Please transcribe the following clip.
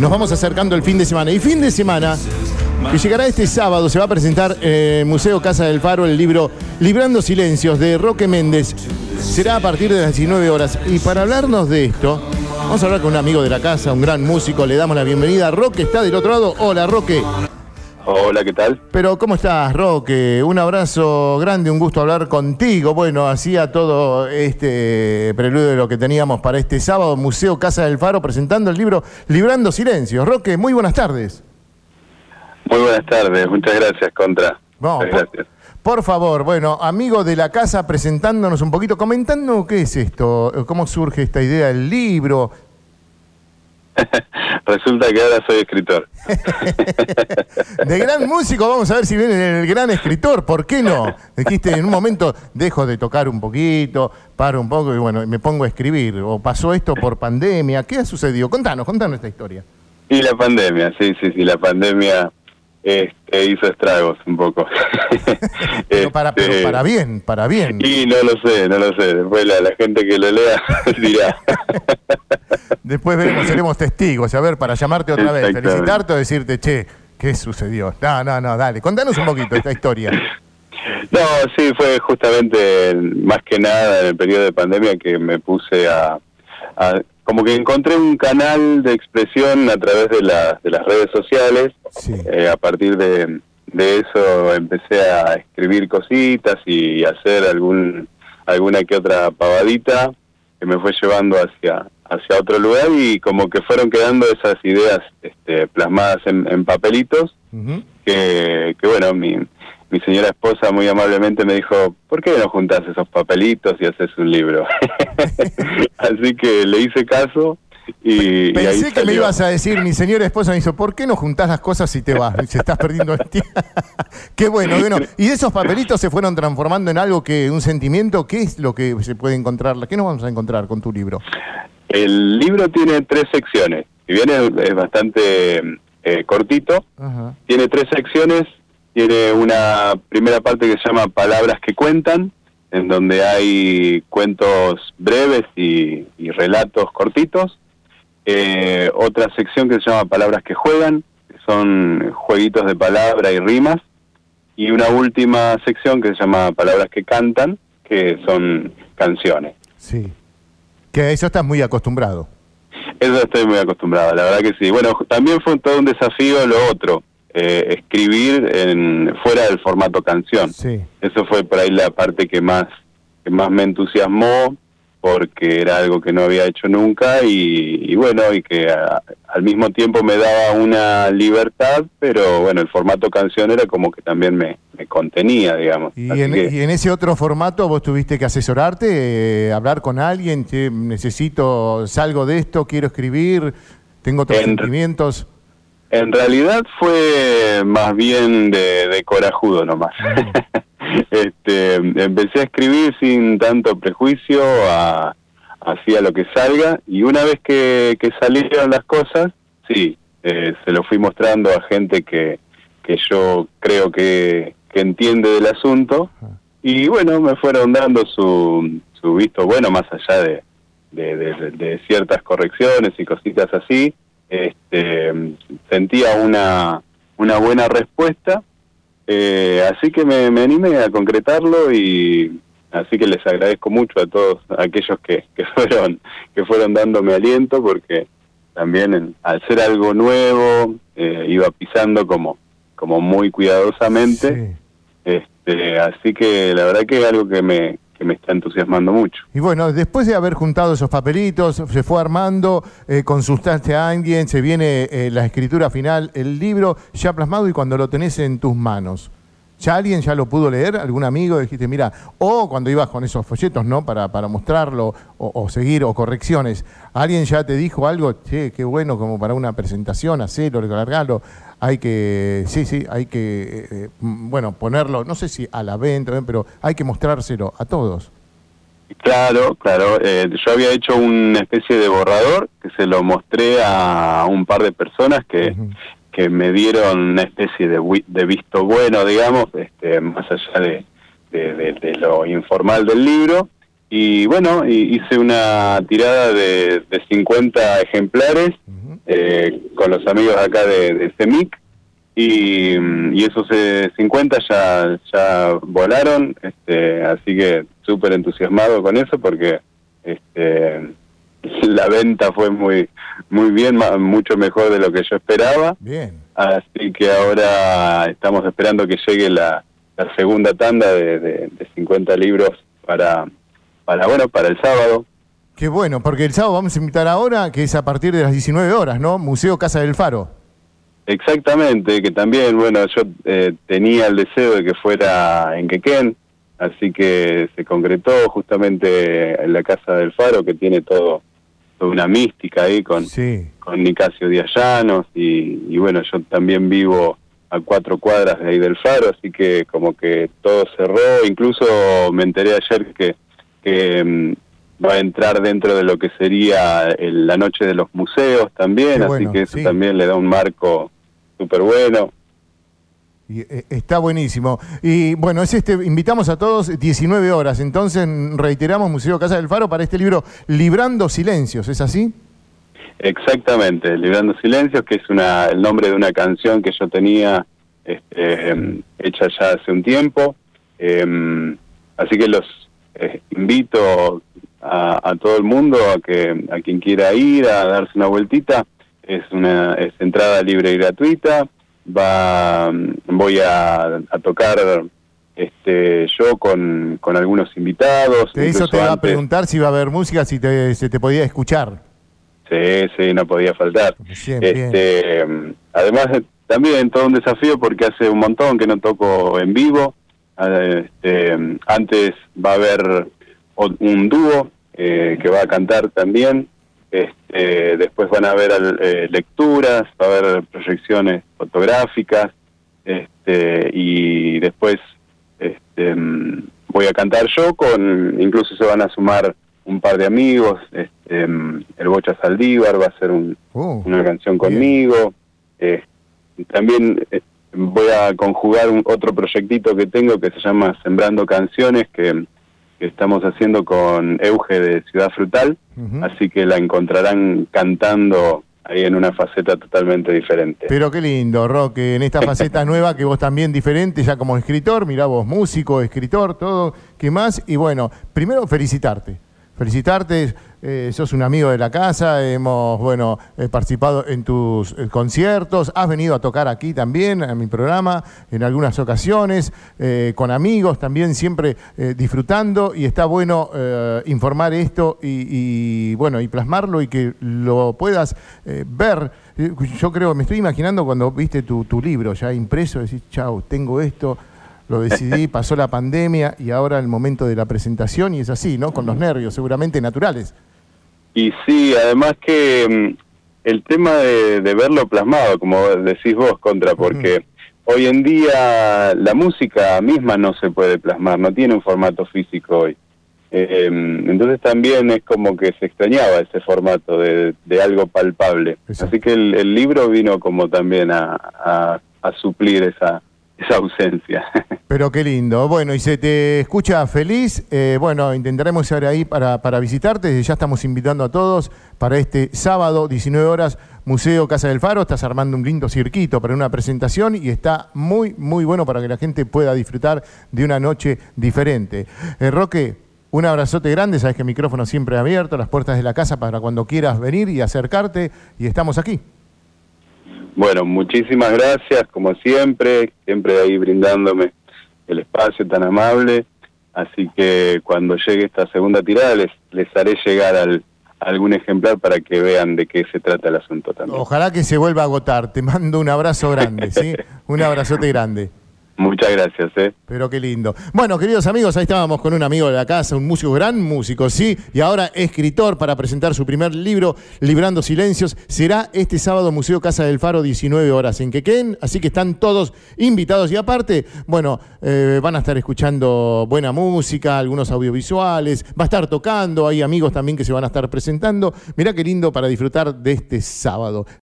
nos vamos acercando el fin de semana. Y fin de semana, que llegará este sábado, se va a presentar en el Museo Casa del Faro el libro Librando Silencios de Roque Méndez. Será a partir de las 19 horas. Y para hablarnos de esto, vamos a hablar con un amigo de la casa, un gran músico. Le damos la bienvenida. Roque está del otro lado. Hola, Roque. Hola, ¿qué tal? Pero, ¿cómo estás, Roque? Un abrazo grande, un gusto hablar contigo. Bueno, hacía todo este preludio de lo que teníamos para este sábado, Museo Casa del Faro, presentando el libro Librando Silencios. Roque, muy buenas tardes. Muy buenas tardes, muchas gracias, Contra. No, muchas gracias. Por, por favor, bueno, amigo de la casa, presentándonos un poquito, comentando qué es esto, cómo surge esta idea del libro, Resulta que ahora soy escritor. de gran músico, vamos a ver si viene el gran escritor, ¿por qué no? Dijiste, en un momento dejo de tocar un poquito, paro un poco y bueno, me pongo a escribir. O pasó esto por pandemia, ¿qué ha sucedido? Contanos, contanos esta historia. Y la pandemia, sí, sí, sí, la pandemia este, hizo estragos un poco. pero, para, pero Este, para bien, para bien. Y no lo sé, no lo sé. Después la, la gente que lo lea dirá. Después veremos, seremos testigos, a ver, para llamarte otra vez, felicitarte o decirte, che, ¿qué sucedió? No, no, no, dale, contanos un poquito esta historia. No, sí, fue justamente más que nada en el periodo de pandemia que me puse a, a- como que encontré un canal de expresión a través de, la- de las redes sociales. Sí. Eh, a partir de, de eso empecé a escribir cositas y hacer algún alguna que otra pavadita que me fue llevando hacia hacia otro lugar y como que fueron quedando esas ideas este, plasmadas en- en papelitos que, que bueno, mi, mi señora esposa muy amablemente me dijo, ¿por qué no juntas esos papelitos y haces un libro? Así que le hice caso y... y ahí Pensé que me ibas a decir, mi señora esposa me dijo, ¿por qué no juntás las cosas y te vas? Se estás perdiendo el tiempo. Qué bueno, bueno. Y esos papelitos se fueron transformando en algo que, un sentimiento, ¿qué es lo que se puede encontrar? ¿Qué nos vamos a encontrar con tu libro? El libro tiene tres secciones, si bien es, es bastante eh, cortito, Ajá. tiene tres secciones, tiene una primera parte que se llama Palabras que cuentan, en donde hay cuentos breves y, y relatos cortitos. Eh, otra sección que se llama Palabras que juegan, que son jueguitos de palabra y rimas. Y una última sección que se llama Palabras que cantan, que son canciones. Sí. Que a eso estás muy acostumbrado. Eso estoy muy acostumbrado, la verdad que sí. Bueno, también fue todo un desafío lo otro, eh, escribir en fuera del formato canción. Sí. Eso fue por ahí la parte que más que más me entusiasmó porque era algo que no había hecho nunca y, y bueno, y que a- al mismo tiempo me daba una libertad, pero bueno, el formato canción era como que también me, me contenía, digamos. Y en, que- y en ese otro formato vos tuviste que asesorarte, eh, hablar con alguien, che, necesito, salgo de esto, quiero escribir, tengo otros En- sentimientos. En realidad fue más bien de, de corajudo nomás. este, empecé a escribir sin tanto prejuicio, a, así a lo que salga, y una vez que, que salieron las cosas, sí, eh, se lo fui mostrando a gente que, que yo creo que, que entiende del asunto, y bueno, me fueron dando su, su visto bueno, más allá de, de, de- de ciertas correcciones y cositas así, este, sentía una, una buena respuesta, eh, así que me, me animé a concretarlo y así que les agradezco mucho a todos aquellos que, que fueron que fueron dándome aliento porque también en- al ser algo nuevo eh, iba pisando como como muy cuidadosamente Sí. este así que la verdad que es algo que me que me está entusiasmando mucho Y bueno, después de haber juntado esos papelitos, se fue armando, eh, consultaste a alguien, se viene eh, la escritura final, el libro ya plasmado y cuando lo tenés en tus manos. ¿Ya alguien ya lo pudo leer? ¿Algún amigo? Dijiste, mira, o cuando ibas con esos folletos, ¿no? Para, para mostrarlo o, seguir, o correcciones. ¿Alguien ya te dijo algo? Che, qué bueno, como para una presentación, hacerlo, largarlo. Hay que, sí, sí, hay que, eh, eh, mm, bueno, ponerlo, no sé si a la venta, pero hay que mostrárselo a todos. Claro, claro. eh, yo había hecho una especie de borrador que se lo mostré a un par de personas que, que me dieron una especie de, de visto bueno, digamos, este, más allá de, de, de- de lo informal del libro. Y bueno, hice una tirada de, de 50 ejemplares. Eh, con los amigos acá de, de CEMIC y, y esos 50 ya, ya volaron, este, así que súper entusiasmado con eso porque este, la venta fue muy muy bien, mucho mejor de lo que yo esperaba. Bien. Así que ahora estamos esperando que llegue la, segunda tanda de, de, 50 libros para, para, bueno, para el sábado. Qué bueno, porque el sábado vamos a invitar ahora, que es a partir de las 19 horas, ¿no? Museo Casa del Faro. Exactamente, que también, bueno, yo eh, tenía el deseo de que fuera en Quequén, así que se concretó justamente en la Casa del Faro, que tiene todo una mística ahí con, con Nicasio Díaz y, y, bueno, yo también vivo a cuatro cuadras de ahí del faro, así que como que todo cerró, incluso me enteré ayer que, que mm, va a entrar dentro de lo que sería la noche de los museos también, así que eso también le da un marco súper bueno. Y, eh, está buenísimo. Y bueno, es este, invitamos a todos 19 horas. Entonces reiteramos Museo Casa del Faro para este libro Librando Silencios, ¿es así? Exactamente, Librando Silencios, que es una, el nombre de una canción que yo tenía este, em, hecha ya hace un tiempo. Em, así que los eh, invito a, todo el mundo, a que a quien quiera ir, a darse una vueltita. Es una es entrada libre y gratuita va voy a, tocar este yo con, con algunos invitados. Eso te va a preguntar si va a haber música, si te, se te podía escuchar. Sí, sí, no podía faltar. este, además, también todo un desafío porque hace un montón que no toco en vivo. Este, antes va a haber un dúo eh, que va a cantar también. Este, después van a haber eh, lecturas, va a haber proyecciones fotográficas, este, y después este, mm, voy a cantar yo, con incluso se van a sumar un par de amigos, este, mm, el Bocha Saldívar va a hacer oh, una canción conmigo, eh, también eh, voy a conjugar un, otro proyectito que tengo que se llama Sembrando Canciones, que que estamos haciendo con Euge de Ciudad Frutal, así que la encontrarán cantando ahí en una faceta totalmente diferente. Pero qué lindo, Roque, en esta faceta nueva que vos también diferente, ya como escritor, mirá vos, músico, escritor, todo, ¿qué más? Y bueno, primero felicitarte felicitarte, eh, sos un amigo de la casa, hemos bueno eh, participado en tus eh, conciertos, has venido a tocar aquí también, a mi programa, en algunas ocasiones, con amigos también, siempre disfrutando, y está bueno informar esto y, bueno, y plasmarlo y que lo puedas ver. Yo creo, me estoy imaginando cuando viste tu, tu libro ya impreso, decís, chau, tengo esto lo decidí, pasó la pandemia y ahora el momento de la presentación y es así, ¿no? Con los nervios seguramente naturales. Y sí, además que mm, el tema de, verlo plasmado, como decís vos, Contra, porque hoy en día la música misma no se puede plasmar, no tiene un formato físico hoy. Em, entonces también es como que se extrañaba ese formato de, algo palpable. Así que el, libro vino como también a suplir esa, esa ausencia. Pero qué lindo. Bueno, y se te escucha feliz. Eh, bueno, intentaremos ir ahí para, para visitarte. Ya estamos invitando a todos para este sábado, 19 horas, Museo Casa del Faro. Estás armando un lindo circuito para una presentación y está muy, muy bueno para que la gente pueda disfrutar de una noche diferente. Eh, Roque, un abrazote grande. Sabes que el micrófono siempre abierto, las puertas de la casa para cuando quieras venir y acercarte. Y estamos aquí. Bueno, muchísimas gracias, como siempre, siempre ahí brindándome el espacio tan amable. Así que cuando llegue esta segunda tirada les, les haré llegar al, algún ejemplar para que vean de qué se trata el asunto también. Ojalá que se vuelva a agotar. Te mando un abrazo grande, ¿sí? Un abrazote grande. Muchas gracias, ¿eh? Pero qué lindo. Bueno, queridos amigos, ahí estábamos con un amigo de la casa, un músico, gran músico, sí, y ahora escritor para presentar su primer libro, Librando Silencios. Será este sábado Museo Casa del Faro, 19 horas en Quequén, así que están todos invitados. Y aparte, bueno, eh, van a estar escuchando buena música, algunos audiovisuales, va a estar tocando, hay amigos también que se van a estar presentando. Mirá qué lindo para disfrutar de este sábado.